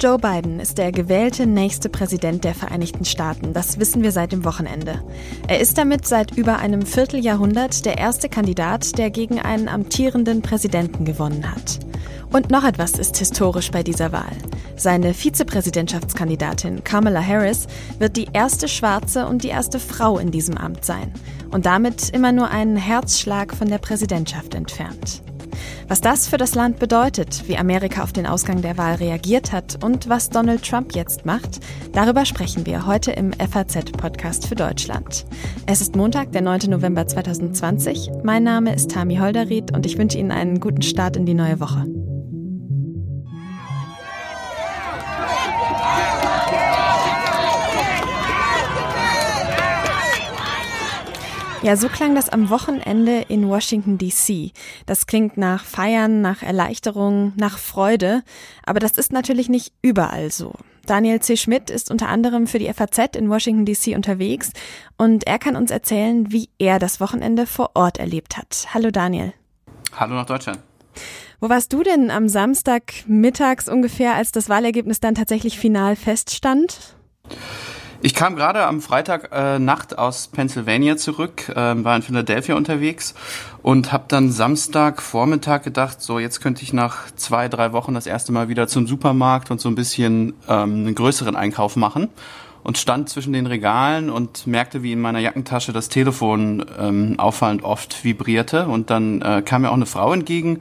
Joe Biden ist der gewählte nächste Präsident der Vereinigten Staaten. Das wissen wir seit dem Wochenende. Er ist damit seit über einem Vierteljahrhundert der erste Kandidat, der gegen einen amtierenden Präsidenten gewonnen hat. Und noch etwas ist historisch bei dieser Wahl. Seine Vizepräsidentschaftskandidatin Kamala Harris wird die erste Schwarze und die erste Frau in diesem Amt sein und damit immer nur einen Herzschlag von der Präsidentschaft entfernt. Was das für das Land bedeutet, wie Amerika auf den Ausgang der Wahl reagiert hat und was Donald Trump jetzt macht, darüber sprechen wir heute im FAZ-Podcast für Deutschland. Es ist Montag, der 9. November 2020. Mein Name ist Tami Holderried und ich wünsche Ihnen einen guten Start in die neue Woche. Ja, so klang das am Wochenende in Washington, DC. Das klingt nach Feiern, nach Erleichterung, nach Freude, aber das ist natürlich nicht überall so. Daniel C. Schmidt ist unter anderem für die FAZ in Washington, DC unterwegs und er kann uns erzählen, wie er das Wochenende vor Ort erlebt hat. Hallo Daniel. Hallo nach Deutschland. Wo warst du denn am Samstag mittags ungefähr, als das Wahlergebnis dann tatsächlich final feststand? Ich kam gerade am Freitag äh, Nacht aus Pennsylvania zurück, äh, war in Philadelphia unterwegs und habe dann Samstag Vormittag gedacht, so jetzt könnte ich nach zwei, drei Wochen das erste Mal wieder zum Supermarkt und so ein bisschen ähm, einen größeren Einkauf machen und stand zwischen den Regalen und merkte, wie in meiner Jackentasche das Telefon ähm, auffallend oft vibrierte. Und dann äh, kam mir auch eine Frau entgegen,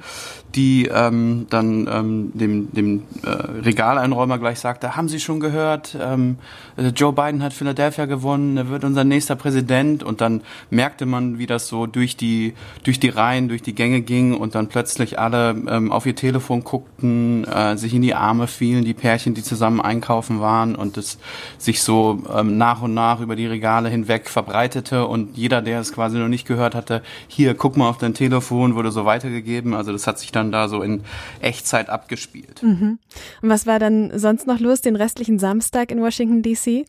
die ähm, dann ähm, dem, dem äh, Regaleinräumer gleich sagte, haben Sie schon gehört, ähm, äh, Joe Biden hat Philadelphia gewonnen, er wird unser nächster Präsident. Und dann merkte man, wie das so durch die, durch die Reihen, durch die Gänge ging und dann plötzlich alle ähm, auf ihr Telefon guckten, äh, sich in die Arme fielen, die Pärchen, die zusammen einkaufen waren und es sich so ähm, nach und nach über die Regale hinweg verbreitete und jeder, der es quasi noch nicht gehört hatte, hier, guck mal auf dein Telefon, wurde so weitergegeben. Also das hat sich dann da so in Echtzeit abgespielt. Mhm. Und was war dann sonst noch los den restlichen Samstag in Washington, D.C.?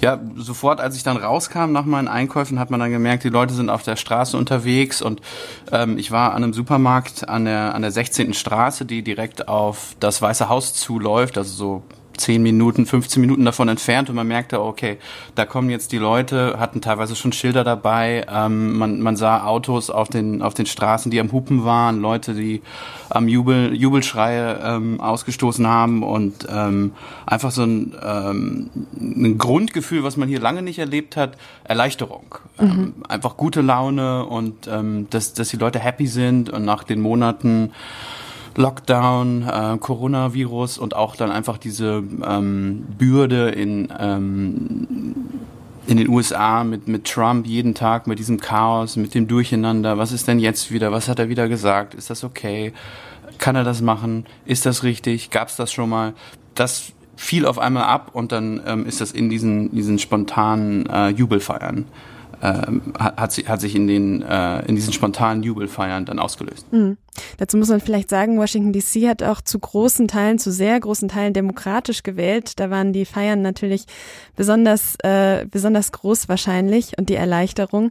Ja, sofort, als ich dann rauskam nach meinen Einkäufen, hat man dann gemerkt, die Leute sind auf der Straße unterwegs und ähm, ich war an einem Supermarkt an der, an der 16. Straße, die direkt auf das Weiße Haus zuläuft, also so 10 Minuten, 15 Minuten davon entfernt und man merkte, okay, da kommen jetzt die Leute, hatten teilweise schon Schilder dabei, ähm, man, man sah Autos auf den, auf den Straßen, die am Hupen waren, Leute, die am Jubel, Jubelschreie ähm, ausgestoßen haben und ähm, einfach so ein, ähm, ein Grundgefühl, was man hier lange nicht erlebt hat, Erleichterung. Mhm. Ähm, einfach gute Laune und ähm, dass, dass die Leute happy sind und nach den Monaten Lockdown, äh, Coronavirus und auch dann einfach diese ähm, Bürde in ähm, in den USA mit, mit Trump jeden Tag, mit diesem Chaos, mit dem Durcheinander. Was ist denn jetzt wieder? Was hat er wieder gesagt? Ist das okay? Kann er das machen? Ist das richtig? Gab es das schon mal? Das fiel auf einmal ab und dann ähm, ist das in diesen, diesen spontanen äh, Jubelfeiern hat, hat, hat sich in den äh, in diesen spontanen Jubelfeiern dann ausgelöst. Mhm. Dazu muss man vielleicht sagen, Washington DC hat auch zu großen Teilen, zu sehr großen Teilen demokratisch gewählt. Da waren die Feiern natürlich besonders äh, besonders groß wahrscheinlich und die Erleichterung.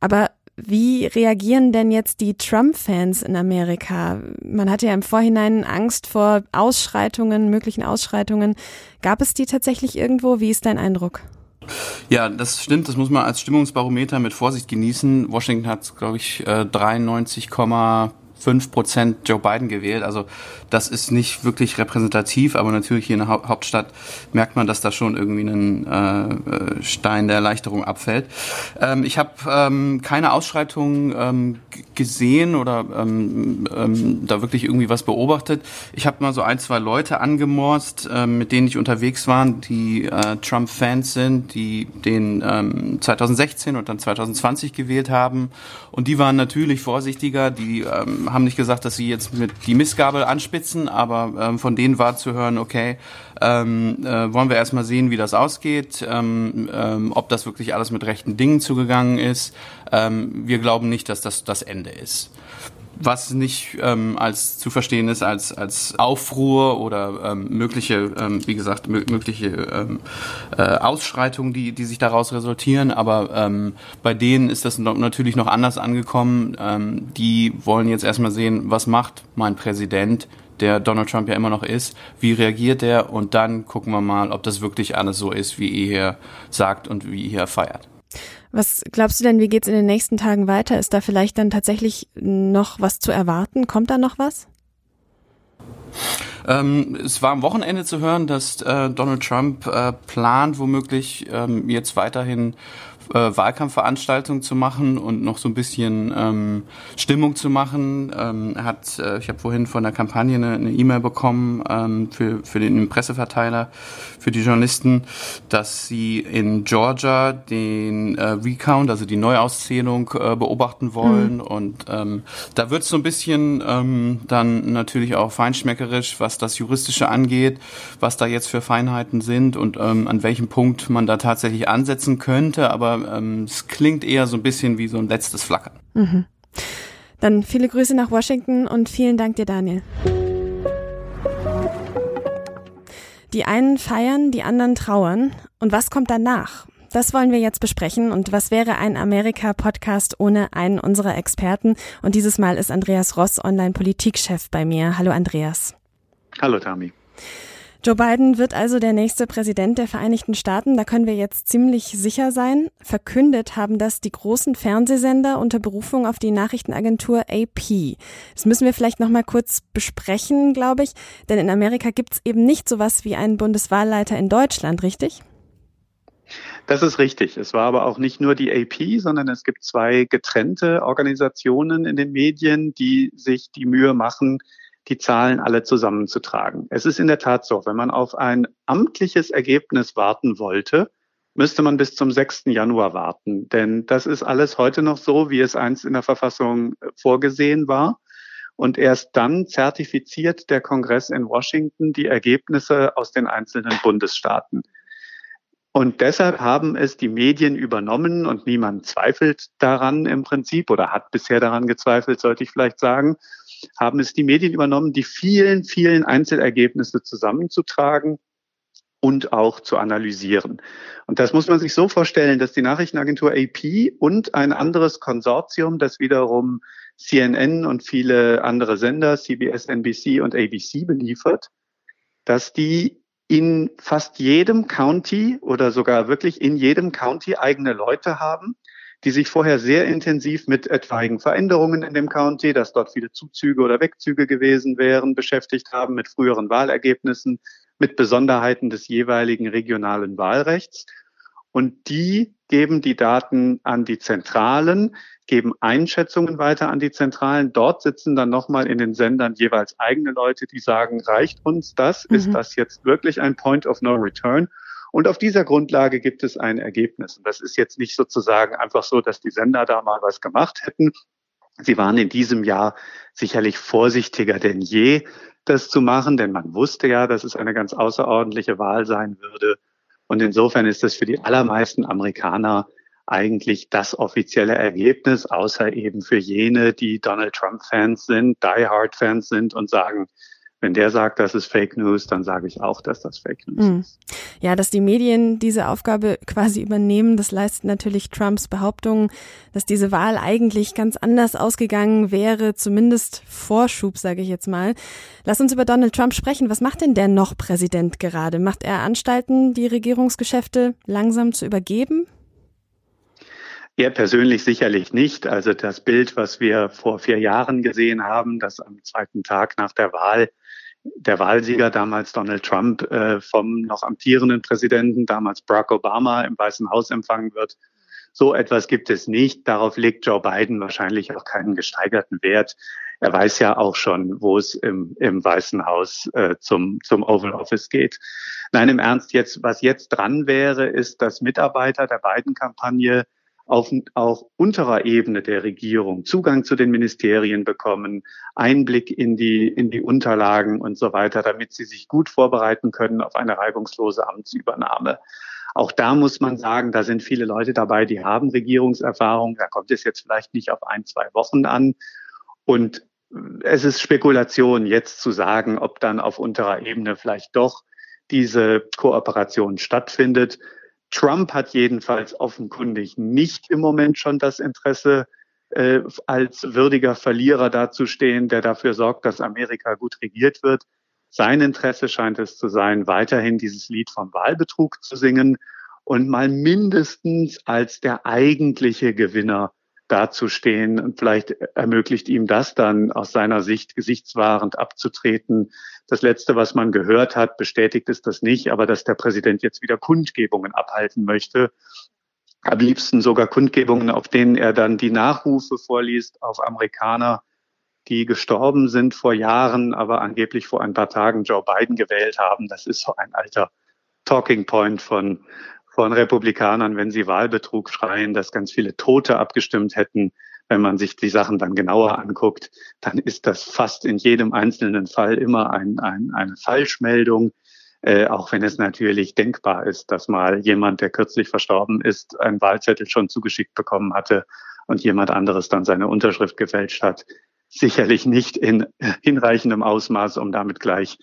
Aber wie reagieren denn jetzt die Trump-Fans in Amerika? Man hatte ja im Vorhinein Angst vor Ausschreitungen, möglichen Ausschreitungen. Gab es die tatsächlich irgendwo? Wie ist dein Eindruck? Ja, das stimmt. Das muss man als Stimmungsbarometer mit Vorsicht genießen. Washington hat, glaube ich, 93, äh, 5 Prozent Joe Biden gewählt. Also das ist nicht wirklich repräsentativ, aber natürlich hier in der Hauptstadt merkt man, dass da schon irgendwie ein äh, Stein der Erleichterung abfällt. Ähm, ich habe ähm, keine Ausschreitungen ähm, gesehen oder ähm, ähm, da wirklich irgendwie was beobachtet. Ich habe mal so ein, zwei Leute angemorst, ähm, mit denen ich unterwegs war, die äh, Trump-Fans sind, die den ähm, 2016 und dann 2020 gewählt haben. Und die waren natürlich vorsichtiger, die ähm, haben nicht gesagt, dass sie jetzt mit die Missgabel anspitzen, aber ähm, von denen war zu hören, okay, ähm, äh, wollen wir erstmal sehen, wie das ausgeht, ähm, ähm, ob das wirklich alles mit rechten Dingen zugegangen ist. Ähm, wir glauben nicht, dass das das Ende ist. Was nicht ähm, als zu verstehen ist als als Aufruhr oder ähm, mögliche, ähm, wie gesagt, mögliche ähm, äh, Ausschreitungen, die die sich daraus resultieren. Aber ähm, bei denen ist das natürlich noch anders angekommen. Ähm, die wollen jetzt erstmal sehen, was macht mein Präsident, der Donald Trump ja immer noch ist. Wie reagiert er? Und dann gucken wir mal, ob das wirklich alles so ist, wie er hier sagt und wie er feiert. Was glaubst du denn, wie geht's in den nächsten Tagen weiter? Ist da vielleicht dann tatsächlich noch was zu erwarten? Kommt da noch was? Ähm, es war am Wochenende zu hören, dass äh, Donald Trump äh, plant, womöglich ähm, jetzt weiterhin äh, Wahlkampfveranstaltungen zu machen und noch so ein bisschen ähm, Stimmung zu machen. Ähm, hat, äh, ich habe vorhin von der Kampagne eine E-Mail e bekommen ähm, für, für den Presseverteiler, für die Journalisten, dass sie in Georgia den äh, Recount, also die Neuauszählung, äh, beobachten wollen. Mhm. Und ähm, da wird es so ein bisschen ähm, dann natürlich auch feinschmeckerisch, was das Juristische angeht, was da jetzt für Feinheiten sind und ähm, an welchem Punkt man da tatsächlich ansetzen könnte. Aber ähm, es klingt eher so ein bisschen wie so ein letztes Flackern. Mhm. Dann viele Grüße nach Washington und vielen Dank dir, Daniel. Die einen feiern, die anderen trauern. Und was kommt danach? Das wollen wir jetzt besprechen. Und was wäre ein Amerika-Podcast ohne einen unserer Experten? Und dieses Mal ist Andreas Ross, Online-Politikchef bei mir. Hallo Andreas. Hallo Tami. Joe Biden wird also der nächste Präsident der Vereinigten Staaten. Da können wir jetzt ziemlich sicher sein. Verkündet haben das die großen Fernsehsender unter Berufung auf die Nachrichtenagentur AP. Das müssen wir vielleicht noch mal kurz besprechen, glaube ich. Denn in Amerika gibt es eben nicht sowas wie einen Bundeswahlleiter in Deutschland, richtig? Das ist richtig. Es war aber auch nicht nur die AP, sondern es gibt zwei getrennte Organisationen in den Medien, die sich die Mühe machen, die Zahlen alle zusammenzutragen. Es ist in der Tat so, wenn man auf ein amtliches Ergebnis warten wollte, müsste man bis zum 6. Januar warten. Denn das ist alles heute noch so, wie es einst in der Verfassung äh, vorgesehen war. Und erst dann zertifiziert der Kongress in Washington die Ergebnisse aus den einzelnen Bundesstaaten. Und deshalb haben es die Medien übernommen und niemand zweifelt daran im Prinzip oder hat bisher daran gezweifelt, sollte ich vielleicht sagen haben es die Medien übernommen, die vielen, vielen Einzelergebnisse zusammenzutragen und auch zu analysieren. Und das muss man sich so vorstellen, dass die Nachrichtenagentur AP und ein anderes Konsortium, das wiederum CNN und viele andere Sender, CBS, NBC und ABC beliefert, dass die in fast jedem County oder sogar wirklich in jedem County eigene Leute haben, die sich vorher sehr intensiv mit etwaigen Veränderungen in dem County, dass dort viele Zuzüge oder Wegzüge gewesen wären, beschäftigt haben, mit früheren Wahlergebnissen, mit Besonderheiten des jeweiligen regionalen Wahlrechts. Und die geben die Daten an die Zentralen, geben Einschätzungen weiter an die Zentralen. Dort sitzen dann nochmal in den Sendern jeweils eigene Leute, die sagen, reicht uns das? Mhm. Ist das jetzt wirklich ein Point of No Return? Und auf dieser Grundlage gibt es ein Ergebnis. Und das ist jetzt nicht sozusagen einfach so, dass die Sender da mal was gemacht hätten. Sie waren in diesem Jahr sicherlich vorsichtiger denn je, das zu machen, denn man wusste ja, dass es eine ganz außerordentliche Wahl sein würde. Und insofern ist das für die allermeisten Amerikaner eigentlich das offizielle Ergebnis, außer eben für jene, die Donald Trump-Fans sind, Die Hard-Fans sind und sagen, wenn der sagt, das ist Fake News, dann sage ich auch, dass das Fake News mhm. ist. Ja, dass die Medien diese Aufgabe quasi übernehmen, das leistet natürlich Trumps Behauptung, dass diese Wahl eigentlich ganz anders ausgegangen wäre, zumindest Vorschub, sage ich jetzt mal. Lass uns über Donald Trump sprechen. Was macht denn der noch Präsident gerade? Macht er Anstalten, die Regierungsgeschäfte langsam zu übergeben? Er persönlich sicherlich nicht. Also das Bild, was wir vor vier Jahren gesehen haben, dass am zweiten Tag nach der Wahl der Wahlsieger damals Donald Trump äh, vom noch amtierenden Präsidenten, damals Barack Obama, im Weißen Haus empfangen wird. So etwas gibt es nicht. Darauf legt Joe Biden wahrscheinlich auch keinen gesteigerten Wert. Er weiß ja auch schon, wo es im, im Weißen Haus äh, zum, zum Oval Office geht. Nein, im Ernst jetzt, was jetzt dran wäre, ist, dass Mitarbeiter der Biden-Kampagne auf auch unterer Ebene der Regierung Zugang zu den Ministerien bekommen, Einblick in die, in die Unterlagen und so weiter, damit sie sich gut vorbereiten können auf eine reibungslose Amtsübernahme. Auch da muss man sagen, da sind viele Leute dabei, die haben Regierungserfahrung. Da kommt es jetzt vielleicht nicht auf ein, zwei Wochen an. Und es ist Spekulation, jetzt zu sagen, ob dann auf unterer Ebene vielleicht doch diese Kooperation stattfindet. Trump hat jedenfalls offenkundig nicht im Moment schon das Interesse, äh, als würdiger Verlierer dazustehen, der dafür sorgt, dass Amerika gut regiert wird. Sein Interesse scheint es zu sein, weiterhin dieses Lied vom Wahlbetrug zu singen und mal mindestens als der eigentliche Gewinner dazustehen. Und vielleicht ermöglicht ihm das dann aus seiner Sicht gesichtswahrend abzutreten. Das Letzte, was man gehört hat, bestätigt es das nicht, aber dass der Präsident jetzt wieder Kundgebungen abhalten möchte. Am liebsten sogar Kundgebungen, auf denen er dann die Nachrufe vorliest auf Amerikaner, die gestorben sind vor Jahren, aber angeblich vor ein paar Tagen Joe Biden gewählt haben. Das ist so ein alter Talking Point von, von Republikanern, wenn sie Wahlbetrug schreien, dass ganz viele Tote abgestimmt hätten. Wenn man sich die Sachen dann genauer anguckt, dann ist das fast in jedem einzelnen Fall immer ein, ein, eine Falschmeldung. Äh, auch wenn es natürlich denkbar ist, dass mal jemand, der kürzlich verstorben ist, einen Wahlzettel schon zugeschickt bekommen hatte und jemand anderes dann seine Unterschrift gefälscht hat. Sicherlich nicht in hinreichendem Ausmaß, um damit gleich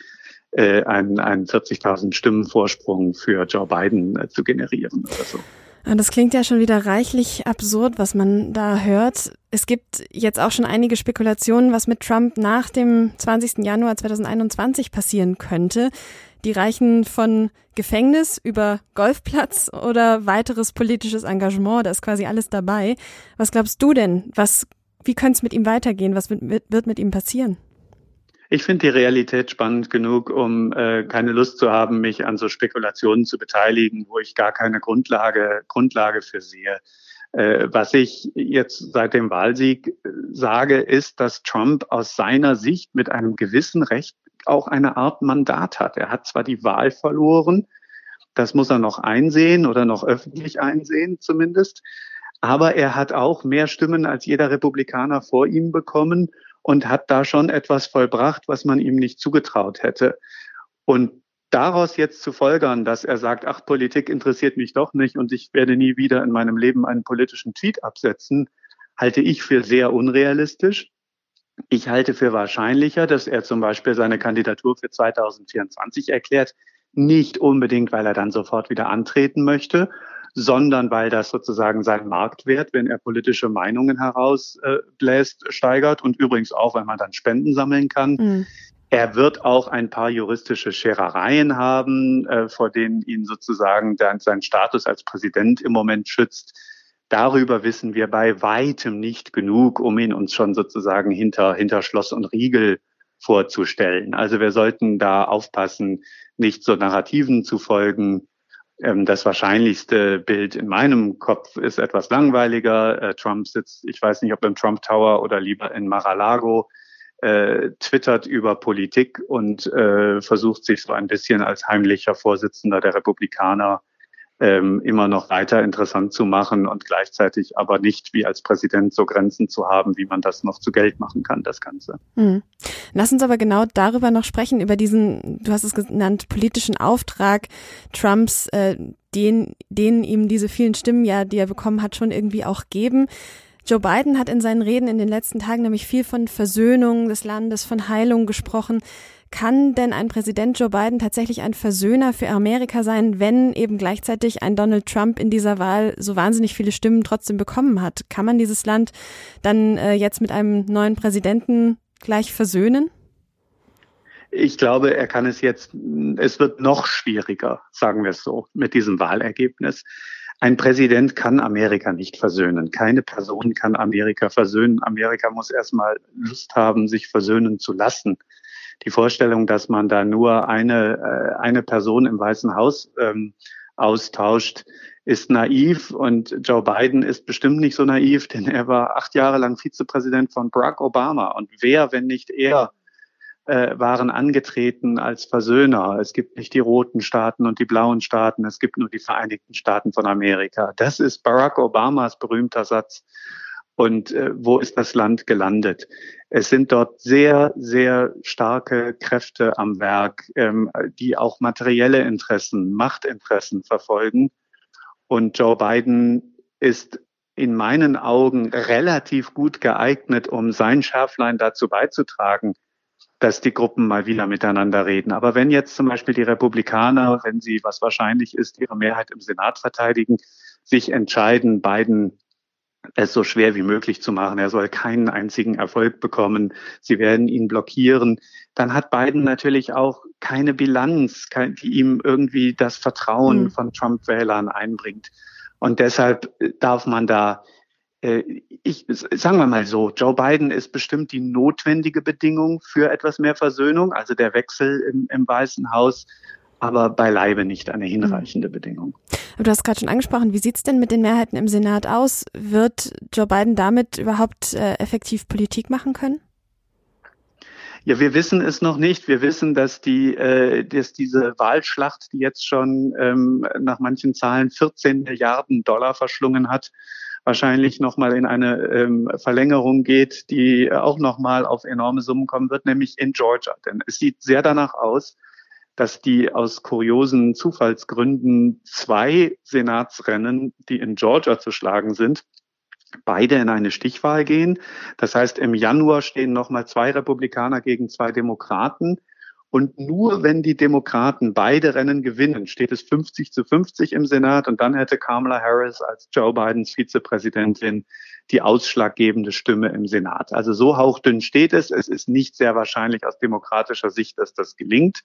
äh, einen, einen 40.000 Stimmen Vorsprung für Joe Biden äh, zu generieren oder so. Das klingt ja schon wieder reichlich absurd, was man da hört. Es gibt jetzt auch schon einige Spekulationen, was mit Trump nach dem 20. Januar 2021 passieren könnte. Die reichen von Gefängnis über Golfplatz oder weiteres politisches Engagement. Da ist quasi alles dabei. Was glaubst du denn? Was, wie könnte es mit ihm weitergehen? Was wird, wird mit ihm passieren? Ich finde die Realität spannend genug, um äh, keine Lust zu haben, mich an so Spekulationen zu beteiligen, wo ich gar keine Grundlage, Grundlage für sehe. Äh, was ich jetzt seit dem Wahlsieg äh, sage, ist, dass Trump aus seiner Sicht mit einem gewissen Recht auch eine Art Mandat hat. Er hat zwar die Wahl verloren, das muss er noch einsehen oder noch öffentlich einsehen zumindest, aber er hat auch mehr Stimmen als jeder Republikaner vor ihm bekommen und hat da schon etwas vollbracht, was man ihm nicht zugetraut hätte. Und daraus jetzt zu folgern, dass er sagt, ach, Politik interessiert mich doch nicht und ich werde nie wieder in meinem Leben einen politischen Tweet absetzen, halte ich für sehr unrealistisch. Ich halte für wahrscheinlicher, dass er zum Beispiel seine Kandidatur für 2024 erklärt, nicht unbedingt, weil er dann sofort wieder antreten möchte, sondern weil das sozusagen sein Marktwert, wenn er politische Meinungen herausbläst, äh, steigert und übrigens auch, wenn man dann Spenden sammeln kann. Mhm. Er wird auch ein paar juristische Scherereien haben, äh, vor denen ihn sozusagen dann sein Status als Präsident im Moment schützt. Darüber wissen wir bei weitem nicht genug, um ihn uns schon sozusagen hinter, hinter Schloss und Riegel vorzustellen. Also wir sollten da aufpassen, nicht so Narrativen zu folgen, das wahrscheinlichste Bild in meinem Kopf ist etwas langweiliger. Äh, Trump sitzt, ich weiß nicht, ob im Trump Tower oder lieber in Mar-a-Lago, äh, twittert über Politik und äh, versucht sich so ein bisschen als heimlicher Vorsitzender der Republikaner ähm, immer noch weiter interessant zu machen und gleichzeitig aber nicht wie als Präsident so Grenzen zu haben, wie man das noch zu Geld machen kann, das Ganze. Mhm. Lass uns aber genau darüber noch sprechen, über diesen, du hast es genannt, politischen Auftrag Trumps, äh, den, den ihm diese vielen Stimmen ja, die er bekommen hat, schon irgendwie auch geben. Joe Biden hat in seinen Reden in den letzten Tagen nämlich viel von Versöhnung des Landes, von Heilung gesprochen. Kann denn ein Präsident Joe Biden tatsächlich ein Versöhner für Amerika sein, wenn eben gleichzeitig ein Donald Trump in dieser Wahl so wahnsinnig viele Stimmen trotzdem bekommen hat? Kann man dieses Land dann äh, jetzt mit einem neuen Präsidenten gleich versöhnen? Ich glaube, er kann es jetzt, es wird noch schwieriger, sagen wir es so, mit diesem Wahlergebnis. Ein Präsident kann Amerika nicht versöhnen. Keine Person kann Amerika versöhnen. Amerika muss erstmal Lust haben, sich versöhnen zu lassen die Vorstellung, dass man da nur eine, äh, eine Person im Weißen Haus ähm, austauscht, ist naiv und Joe Biden ist bestimmt nicht so naiv, denn er war acht Jahre lang Vizepräsident von Barack Obama. Und wer, wenn nicht er, äh, waren angetreten als Versöhner. Es gibt nicht die roten Staaten und die blauen Staaten, es gibt nur die Vereinigten Staaten von Amerika. Das ist Barack Obamas berühmter Satz. Und äh, wo ist das Land gelandet? Es sind dort sehr, sehr starke Kräfte am Werk, ähm, die auch materielle Interessen, Machtinteressen verfolgen. Und Joe Biden ist in meinen Augen relativ gut geeignet, um sein Schärflein dazu beizutragen, dass die Gruppen mal wieder miteinander reden. Aber wenn jetzt zum Beispiel die Republikaner, wenn sie, was wahrscheinlich ist, ihre Mehrheit im Senat verteidigen, sich entscheiden, Biden es so schwer wie möglich zu machen. Er soll keinen einzigen Erfolg bekommen. Sie werden ihn blockieren. Dann hat Biden natürlich auch keine Bilanz, die ihm irgendwie das Vertrauen mhm. von Trump-Wählern einbringt. Und deshalb darf man da äh, ich, sagen wir mal so, Joe Biden ist bestimmt die notwendige Bedingung für etwas mehr Versöhnung, also der Wechsel im, im Weißen Haus, aber beileibe nicht eine hinreichende mhm. Bedingung. Du hast gerade schon angesprochen, wie sieht's denn mit den Mehrheiten im Senat aus? Wird Joe Biden damit überhaupt äh, effektiv Politik machen können? Ja, wir wissen es noch nicht. Wir wissen, dass die, äh, dass diese Wahlschlacht, die jetzt schon ähm, nach manchen Zahlen 14 Milliarden Dollar verschlungen hat, wahrscheinlich nochmal in eine ähm, Verlängerung geht, die auch nochmal auf enorme Summen kommen wird, nämlich in Georgia. Denn es sieht sehr danach aus, dass die aus kuriosen Zufallsgründen zwei Senatsrennen, die in Georgia zu schlagen sind, beide in eine Stichwahl gehen. Das heißt, im Januar stehen nochmal zwei Republikaner gegen zwei Demokraten. Und nur wenn die Demokraten beide Rennen gewinnen, steht es 50 zu 50 im Senat und dann hätte Kamala Harris als Joe Bidens Vizepräsidentin die ausschlaggebende Stimme im Senat. Also so hauchdünn steht es. Es ist nicht sehr wahrscheinlich aus demokratischer Sicht, dass das gelingt.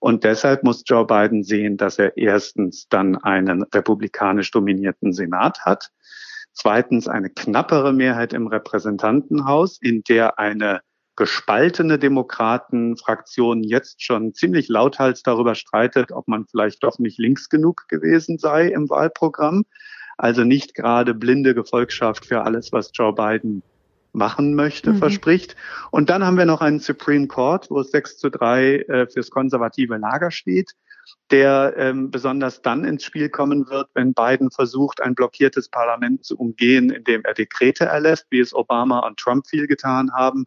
Und deshalb muss Joe Biden sehen, dass er erstens dann einen republikanisch dominierten Senat hat, zweitens eine knappere Mehrheit im Repräsentantenhaus, in der eine gespaltene Demokratenfraktion jetzt schon ziemlich lauthals darüber streitet, ob man vielleicht doch nicht links genug gewesen sei im Wahlprogramm. Also nicht gerade blinde Gefolgschaft für alles, was Joe Biden machen möchte, mhm. verspricht. Und dann haben wir noch einen Supreme Court, wo es 6 zu 3 äh, fürs konservative Lager steht, der ähm, besonders dann ins Spiel kommen wird, wenn Biden versucht, ein blockiertes Parlament zu umgehen, indem er Dekrete erlässt, wie es Obama und Trump viel getan haben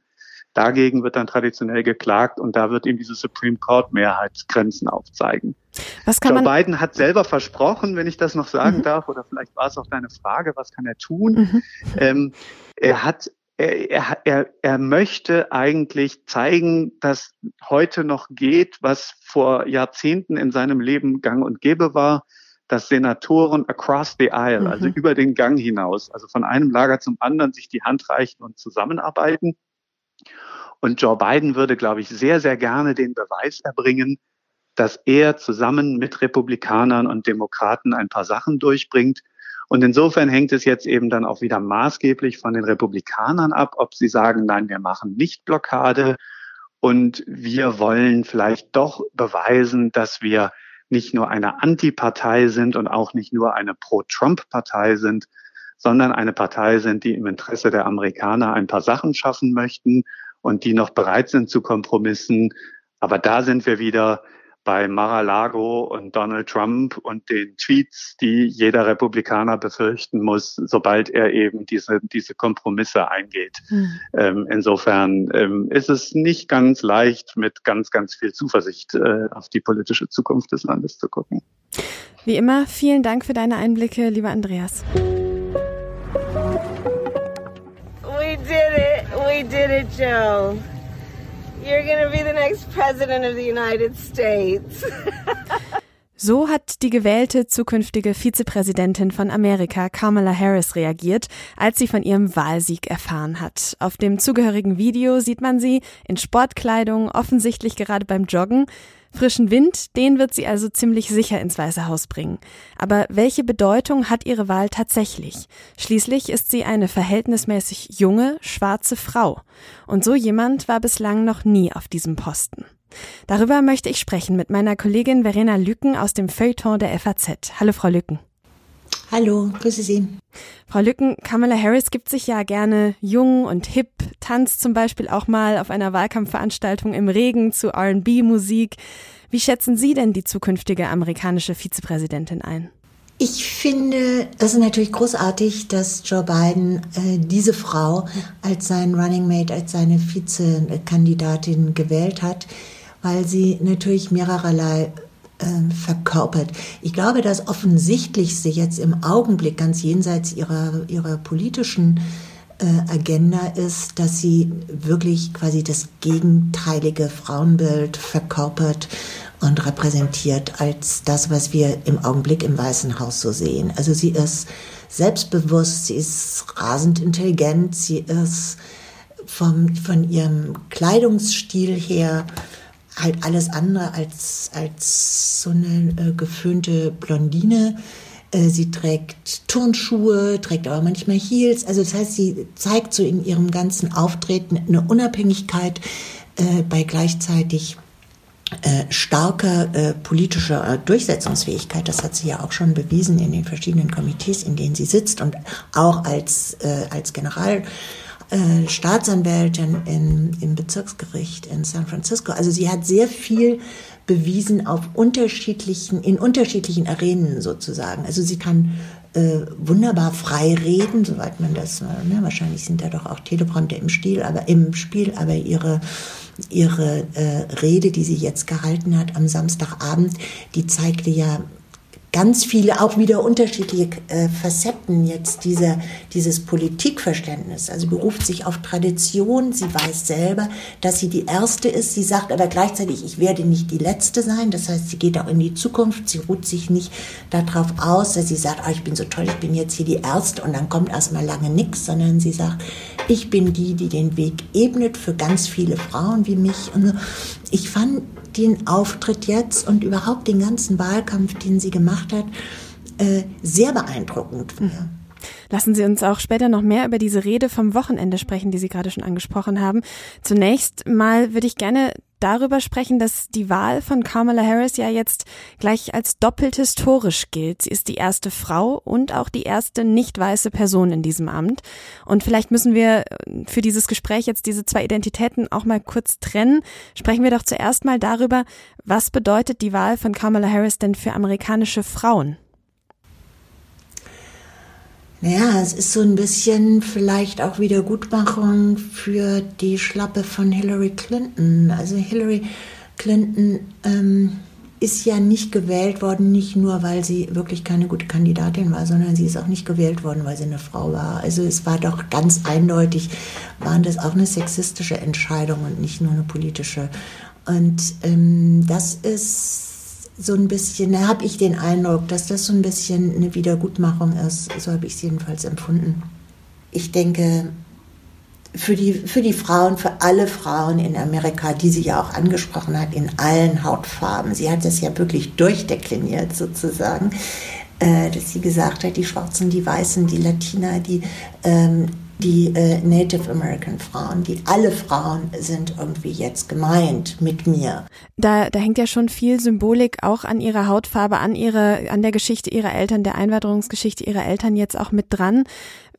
Dagegen wird dann traditionell geklagt und da wird ihm diese Supreme Court Mehrheit Grenzen aufzeigen. Was kann Joe Biden hat selber versprochen, wenn ich das noch sagen mhm. darf, oder vielleicht war es auch deine Frage, was kann er tun? Mhm. Ähm, er hat er, er, er möchte eigentlich zeigen, dass heute noch geht, was vor Jahrzehnten in seinem Leben gang und gäbe war, dass Senatoren across the aisle, also mhm. also über den Gang hinaus, also von einem Lager zum anderen sich die Hand reichen und zusammenarbeiten. Und Joe Biden würde, glaube ich, sehr, sehr gerne den Beweis erbringen, dass er zusammen mit Republikanern und Demokraten ein paar Sachen durchbringt. Und insofern hängt es jetzt eben dann auch wieder maßgeblich von den Republikanern ab, ob sie sagen, nein, wir machen nicht Blockade und wir wollen vielleicht doch beweisen, dass wir nicht nur eine Antipartei sind und auch nicht nur eine Pro-Trump-Partei sind, sondern eine Partei sind, die im Interesse der Amerikaner ein paar Sachen schaffen möchten und die noch bereit sind zu Kompromissen. Aber da sind wir wieder bei Mar-a-Lago und Donald Trump und den Tweets, die jeder Republikaner befürchten muss, sobald er eben diese, diese Kompromisse eingeht. Mhm. Ähm, insofern ähm, ist es nicht ganz leicht, mit ganz, ganz viel Zuversicht äh, auf die politische Zukunft des Landes zu gucken. Wie immer, vielen Dank für deine Einblicke, lieber Andreas. Did it, Joe. You're gonna be the next president of the United States. So hat die gewählte zukünftige Vizepräsidentin von Amerika, Kamala Harris, reagiert, als sie von ihrem Wahlsieg erfahren hat. Auf dem zugehörigen Video sieht man sie in Sportkleidung, offensichtlich gerade beim Joggen. Frischen Wind, den wird sie also ziemlich sicher ins Weiße Haus bringen. Aber welche Bedeutung hat ihre Wahl tatsächlich? Schließlich ist sie eine verhältnismäßig junge, schwarze Frau. Und so jemand war bislang noch nie auf diesem Posten. Darüber möchte ich sprechen mit meiner Kollegin Verena Lücken aus dem Feuilleton der FAZ. Hallo, Frau Lücken. Hallo, grüße Sie. Frau Lücken, Kamala Harris gibt sich ja gerne jung und hip, tanzt zum Beispiel auch mal auf einer Wahlkampfveranstaltung im Regen zu RB-Musik. Wie schätzen Sie denn die zukünftige amerikanische Vizepräsidentin ein? Ich finde, es ist natürlich großartig, dass Joe Biden äh, diese Frau als sein Running Mate, als seine Vizekandidatin gewählt hat, weil sie natürlich mehrererlei äh, verkörpert. Ich glaube, das Offensichtlichste jetzt im Augenblick, ganz jenseits ihrer, ihrer politischen äh, Agenda ist, dass sie wirklich quasi das gegenteilige Frauenbild verkörpert und repräsentiert als das, was wir im Augenblick im Weißen Haus so sehen. Also sie ist selbstbewusst, sie ist rasend intelligent, sie ist vom, von ihrem Kleidungsstil her halt alles andere als, als so eine äh, geföhnte Blondine. Äh, sie trägt Turnschuhe, trägt aber manchmal Heels. Also das heißt, sie zeigt so in ihrem ganzen Auftreten eine Unabhängigkeit äh, bei gleichzeitig äh, starker äh, politischer äh, Durchsetzungsfähigkeit. Das hat sie ja auch schon bewiesen in den verschiedenen Komitees, in denen sie sitzt und auch als, äh, als General äh, Staatsanwältin in, im Bezirksgericht in San Francisco. Also sie hat sehr viel bewiesen auf unterschiedlichen, in unterschiedlichen Arenen sozusagen. Also sie kann äh, wunderbar frei reden, soweit man das, ne, wahrscheinlich sind da doch auch Teleprompter im Stil, aber im Spiel, aber ihre ihre äh, Rede, die sie jetzt gehalten hat am Samstagabend, die zeigte ja ganz viele, auch wieder unterschiedliche äh, Facetten jetzt dieser, dieses Politikverständnis. Also beruft sich auf Tradition. Sie weiß selber, dass sie die Erste ist. Sie sagt aber gleichzeitig, ich werde nicht die Letzte sein. Das heißt, sie geht auch in die Zukunft. Sie ruht sich nicht darauf aus, dass sie sagt, oh, ich bin so toll, ich bin jetzt hier die Erste und dann kommt erstmal lange nichts, sondern sie sagt, ich bin die, die den Weg ebnet für ganz viele Frauen wie mich. Und ich fand den Auftritt jetzt und überhaupt den ganzen Wahlkampf, den sie gemacht hat, äh, sehr beeindruckend. Mhm. Lassen Sie uns auch später noch mehr über diese Rede vom Wochenende sprechen, die Sie gerade schon angesprochen haben. Zunächst mal würde ich gerne darüber sprechen, dass die Wahl von Kamala Harris ja jetzt gleich als doppelt historisch gilt. Sie ist die erste Frau und auch die erste nicht weiße Person in diesem Amt. Und vielleicht müssen wir für dieses Gespräch jetzt diese zwei Identitäten auch mal kurz trennen. Sprechen wir doch zuerst mal darüber, was bedeutet die Wahl von Kamala Harris denn für amerikanische Frauen? Naja, es ist so ein bisschen vielleicht auch Wiedergutmachung für die Schlappe von Hillary Clinton. Also Hillary Clinton ähm, ist ja nicht gewählt worden, nicht nur, weil sie wirklich keine gute Kandidatin war, sondern sie ist auch nicht gewählt worden, weil sie eine Frau war. Also es war doch ganz eindeutig, waren das auch eine sexistische Entscheidung und nicht nur eine politische. Und ähm, das ist so ein bisschen, da habe ich den Eindruck, dass das so ein bisschen eine Wiedergutmachung ist. So habe ich es jedenfalls empfunden. Ich denke, für die, für die Frauen, für alle Frauen in Amerika, die sie ja auch angesprochen hat, in allen Hautfarben. Sie hat das ja wirklich durchdekliniert sozusagen, äh, dass sie gesagt hat, die Schwarzen, die Weißen, die Latina, die ähm, die äh, Native American Frauen, die alle Frauen sind irgendwie jetzt gemeint mit mir. Da, da hängt ja schon viel Symbolik auch an ihrer Hautfarbe, an ihre, an der Geschichte ihrer Eltern, der Einwanderungsgeschichte ihrer Eltern jetzt auch mit dran.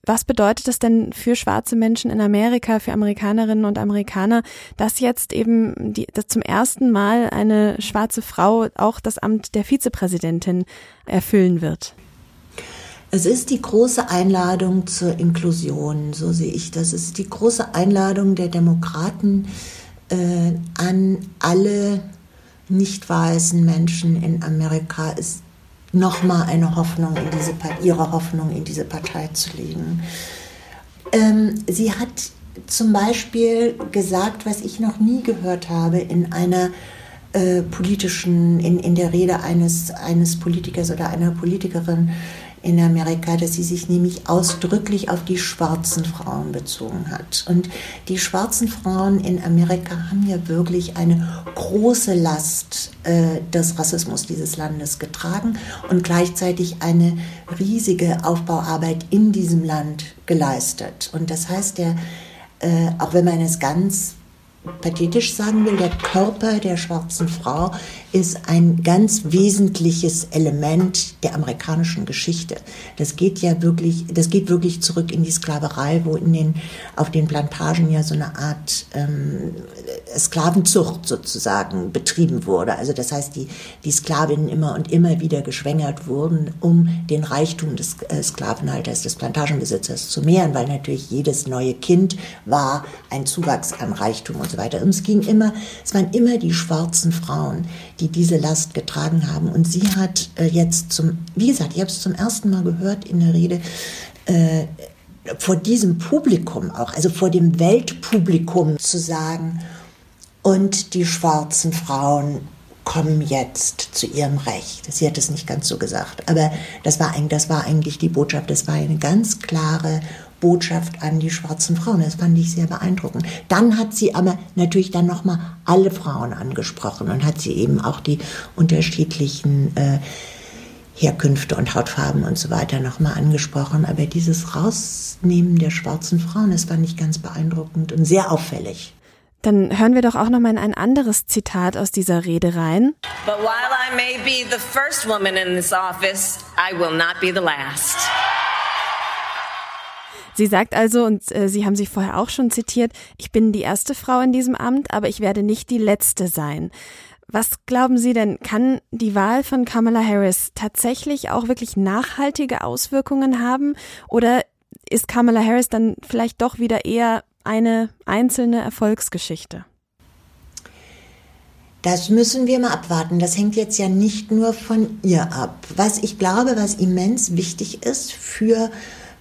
Was bedeutet das denn für schwarze Menschen in Amerika, für Amerikanerinnen und Amerikaner, dass jetzt eben die, dass zum ersten Mal eine schwarze Frau auch das Amt der Vizepräsidentin erfüllen wird? Es ist die große Einladung zur Inklusion, so sehe ich das. Es ist die große Einladung der Demokraten äh, an alle nicht weißen Menschen in Amerika, ist nochmal eine Hoffnung in diese ihre Hoffnung in diese Partei zu legen. Ähm, sie hat zum Beispiel gesagt, was ich noch nie gehört habe in einer äh, politischen, in, in der Rede eines, eines Politikers oder einer Politikerin, in Amerika, dass sie sich nämlich ausdrücklich auf die schwarzen Frauen bezogen hat. Und die schwarzen Frauen in Amerika haben ja wirklich eine große Last äh, des Rassismus dieses Landes getragen und gleichzeitig eine riesige Aufbauarbeit in diesem Land geleistet. Und das heißt, der, äh, auch wenn man es ganz pathetisch sagen will, der Körper der schwarzen Frau ist ein ganz wesentliches Element der amerikanischen Geschichte. Das geht ja wirklich, das geht wirklich zurück in die Sklaverei, wo in den, auf den Plantagen ja so eine Art ähm, Sklavenzucht sozusagen betrieben wurde. Also das heißt, die, die Sklavinnen immer und immer wieder geschwängert wurden, um den Reichtum des äh, Sklavenhalters, des Plantagenbesitzers zu mehren, weil natürlich jedes neue Kind war ein Zuwachs an Reichtum und so weiter. Und es ging immer, es waren immer die schwarzen Frauen, die diese Last getragen haben. Und sie hat äh, jetzt zum, wie gesagt, ich habe es zum ersten Mal gehört in der Rede, äh, vor diesem Publikum auch, also vor dem Weltpublikum zu sagen, und die schwarzen Frauen kommen jetzt zu ihrem Recht. Sie hat es nicht ganz so gesagt, aber das war, eigentlich, das war eigentlich die Botschaft. Das war eine ganz klare Botschaft an die schwarzen Frauen. Das fand ich sehr beeindruckend. Dann hat sie aber natürlich dann nochmal alle Frauen angesprochen und hat sie eben auch die unterschiedlichen äh, Herkünfte und Hautfarben und so weiter nochmal angesprochen. Aber dieses Rausnehmen der schwarzen Frauen, das fand ich ganz beeindruckend und sehr auffällig. Dann hören wir doch auch nochmal in ein anderes Zitat aus dieser Rede rein. But while I may be the first woman in this office, I will not be the last. Sie sagt also, und äh, Sie haben sie vorher auch schon zitiert, ich bin die erste Frau in diesem Amt, aber ich werde nicht die letzte sein. Was glauben Sie denn, kann die Wahl von Kamala Harris tatsächlich auch wirklich nachhaltige Auswirkungen haben? Oder ist Kamala Harris dann vielleicht doch wieder eher eine einzelne Erfolgsgeschichte? Das müssen wir mal abwarten. Das hängt jetzt ja nicht nur von ihr ab. Was ich glaube, was immens wichtig ist für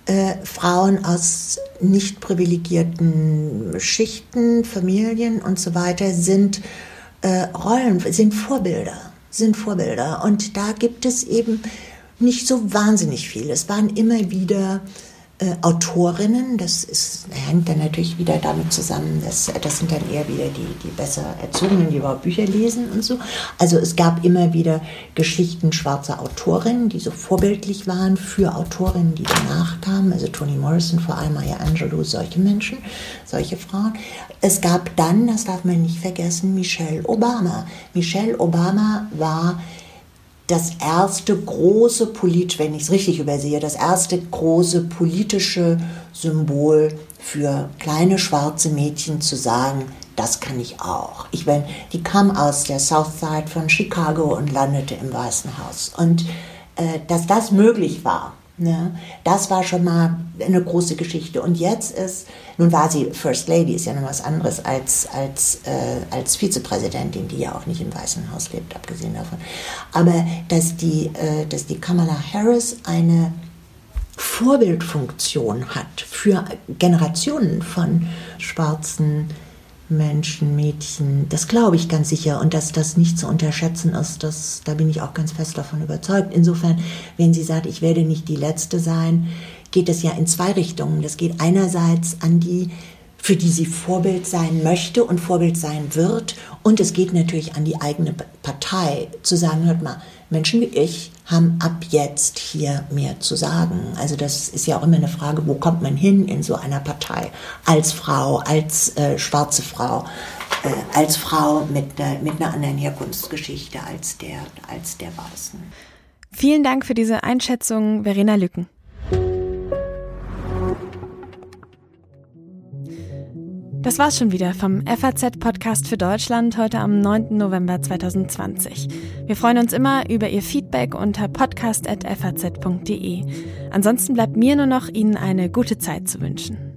äh, Frauen aus nicht privilegierten Schichten, Familien und so weiter, sind äh, Rollen sind Vorbilder, sind Vorbilder. Und da gibt es eben nicht so wahnsinnig viel. Es waren immer wieder äh, Autorinnen, das ist, hängt dann natürlich wieder damit zusammen, dass, das sind dann eher wieder die, die besser erzogenen, die überhaupt Bücher lesen und so. Also es gab immer wieder Geschichten schwarzer Autorinnen, die so vorbildlich waren für Autorinnen, die danach kamen, also Toni Morrison, vor allem Maya Angelou, solche Menschen, solche Frauen. Es gab dann, das darf man nicht vergessen, Michelle Obama. Michelle Obama war das erste große Polit, wenn ich es richtig übersehe, das erste große politische Symbol für kleine schwarze Mädchen zu sagen, das kann ich auch. Ich bin, die kam aus der South Side von Chicago und landete im Weißen Haus. Und äh, dass das möglich war, Ne? Das war schon mal eine große Geschichte. Und jetzt ist, nun war sie First Lady, ist ja noch was anderes als, als, äh, als Vizepräsidentin, die ja auch nicht im Weißen Haus lebt, abgesehen davon. Aber dass die, äh, dass die Kamala Harris eine Vorbildfunktion hat für Generationen von schwarzen Menschen, Mädchen, das glaube ich ganz sicher und dass das nicht zu unterschätzen ist, das, da bin ich auch ganz fest davon überzeugt. Insofern, wenn sie sagt, ich werde nicht die Letzte sein, geht es ja in zwei Richtungen. Das geht einerseits an die, für die sie Vorbild sein möchte und Vorbild sein wird und es geht natürlich an die eigene Partei, zu sagen, hört mal, Menschen wie ich haben ab jetzt hier mehr zu sagen. Also das ist ja auch immer eine Frage, wo kommt man hin in so einer Partei? Als Frau, als äh, schwarze Frau, äh, als Frau mit, äh, mit einer anderen Herkunftsgeschichte als der, als der Weißen. Vielen Dank für diese Einschätzung, Verena Lücken. Das war's schon wieder vom FAZ-Podcast für Deutschland heute am 9. November 2020. Wir freuen uns immer über Ihr Feedback unter podcast.faz.de. Ansonsten bleibt mir nur noch, Ihnen eine gute Zeit zu wünschen.